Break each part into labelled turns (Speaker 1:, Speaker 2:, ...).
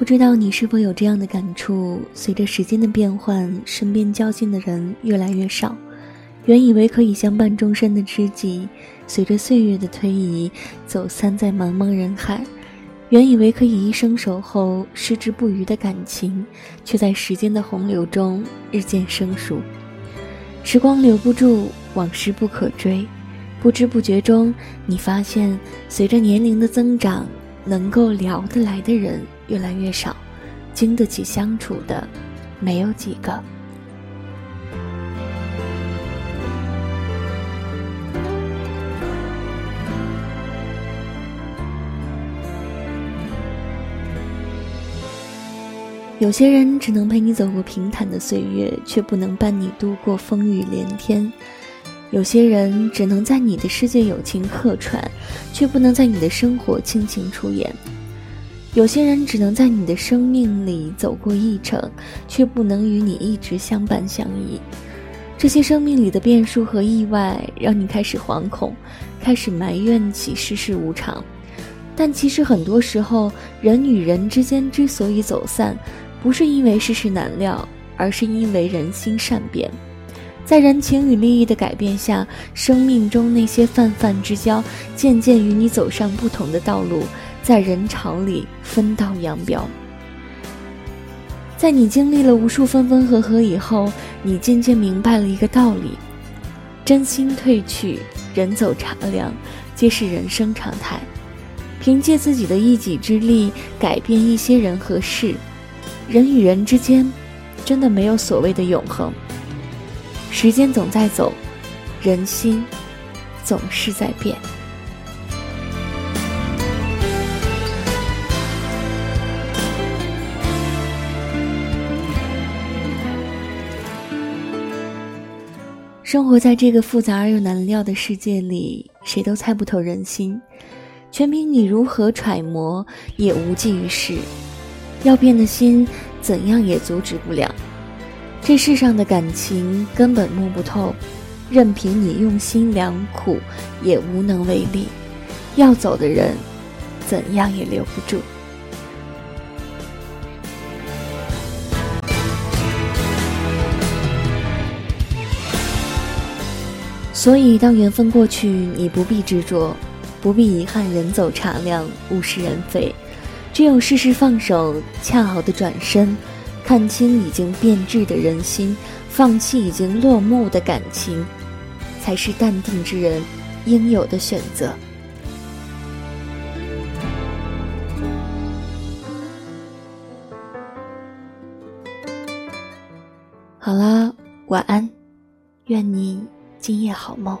Speaker 1: 不知道你是否有这样的感触？随着时间的变换，身边交心的人越来越少，原以为可以相伴终身的知己，随着岁月的推移，走散在茫茫人海；原以为可以一生守候、矢志不渝的感情，却在时间的洪流中日渐生疏。时光留不住，往事不可追，不知不觉中，你发现，随着年龄的增长，能够聊得来的人。越来越少，经得起相处的，没有几个。有些人只能陪你走过平坦的岁月，却不能伴你度过风雨连天；有些人只能在你的世界友情客串，却不能在你的生活倾情出演。有些人只能在你的生命里走过一程，却不能与你一直相伴相依。这些生命里的变数和意外，让你开始惶恐，开始埋怨起世事无常。但其实很多时候，人与人之间之所以走散，不是因为世事难料，而是因为人心善变。在人情与利益的改变下，生命中那些泛泛之交，渐渐与你走上不同的道路。在人潮里分道扬镳。在你经历了无数分分合合以后，你渐渐明白了一个道理：真心褪去，人走茶凉，皆是人生常态。凭借自己的一己之力改变一些人和事，人与人之间，真的没有所谓的永恒。时间总在走，人心总是在变。生活在这个复杂而又难料的世界里，谁都猜不透人心，全凭你如何揣摩，也无济于事。要变的心，怎样也阻止不了。这世上的感情根本摸不透，任凭你用心良苦，也无能为力。要走的人，怎样也留不住。所以，当缘分过去，你不必执着，不必遗憾。人走茶凉，物是人非。只有适时放手，恰好的转身，看清已经变质的人心，放弃已经落幕的感情，才是淡定之人应有的选择。好啦，晚安，好梦。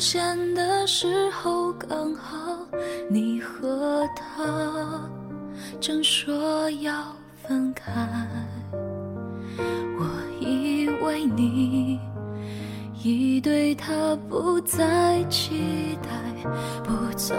Speaker 2: 现的。时候刚好，你和他
Speaker 1: 正说要分开，我以为你已对他不再期待，不纵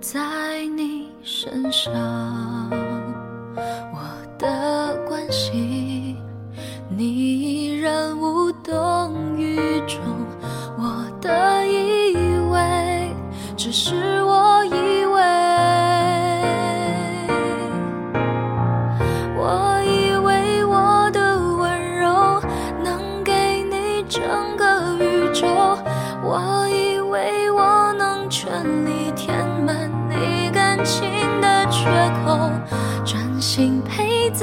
Speaker 1: 在你身上，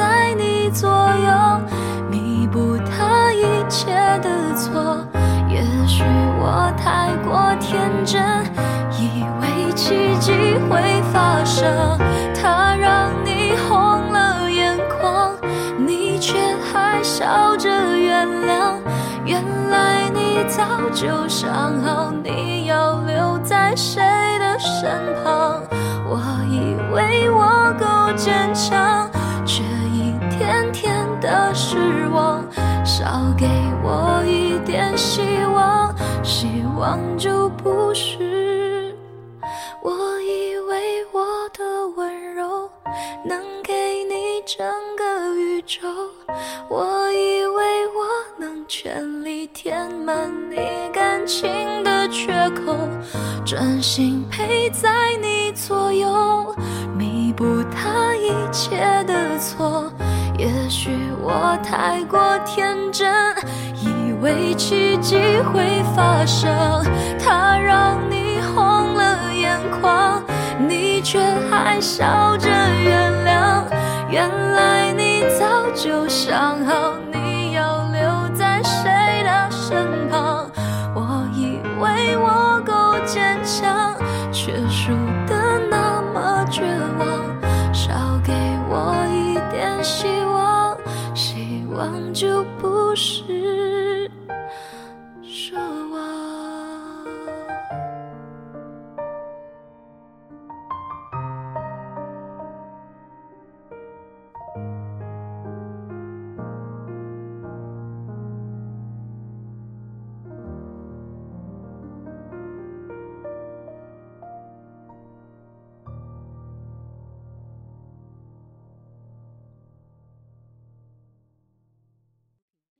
Speaker 1: 在你左右，弥补他一切的错。也许我太过天真，以为奇迹会发生，他让你红了眼眶，你却还笑着原谅。原来你早就想好你要留在谁的身旁。我以为我够坚强，少给我一点希望，希望就不是。我以为我的温柔能给你整个宇宙，我以为我能全力填满你感情的缺口，专心陪在你左右，弥补他一切的错。也许我太过天真，以为奇迹会发生，他让你红了眼眶，你却还笑着原谅。原来你早就想好。你。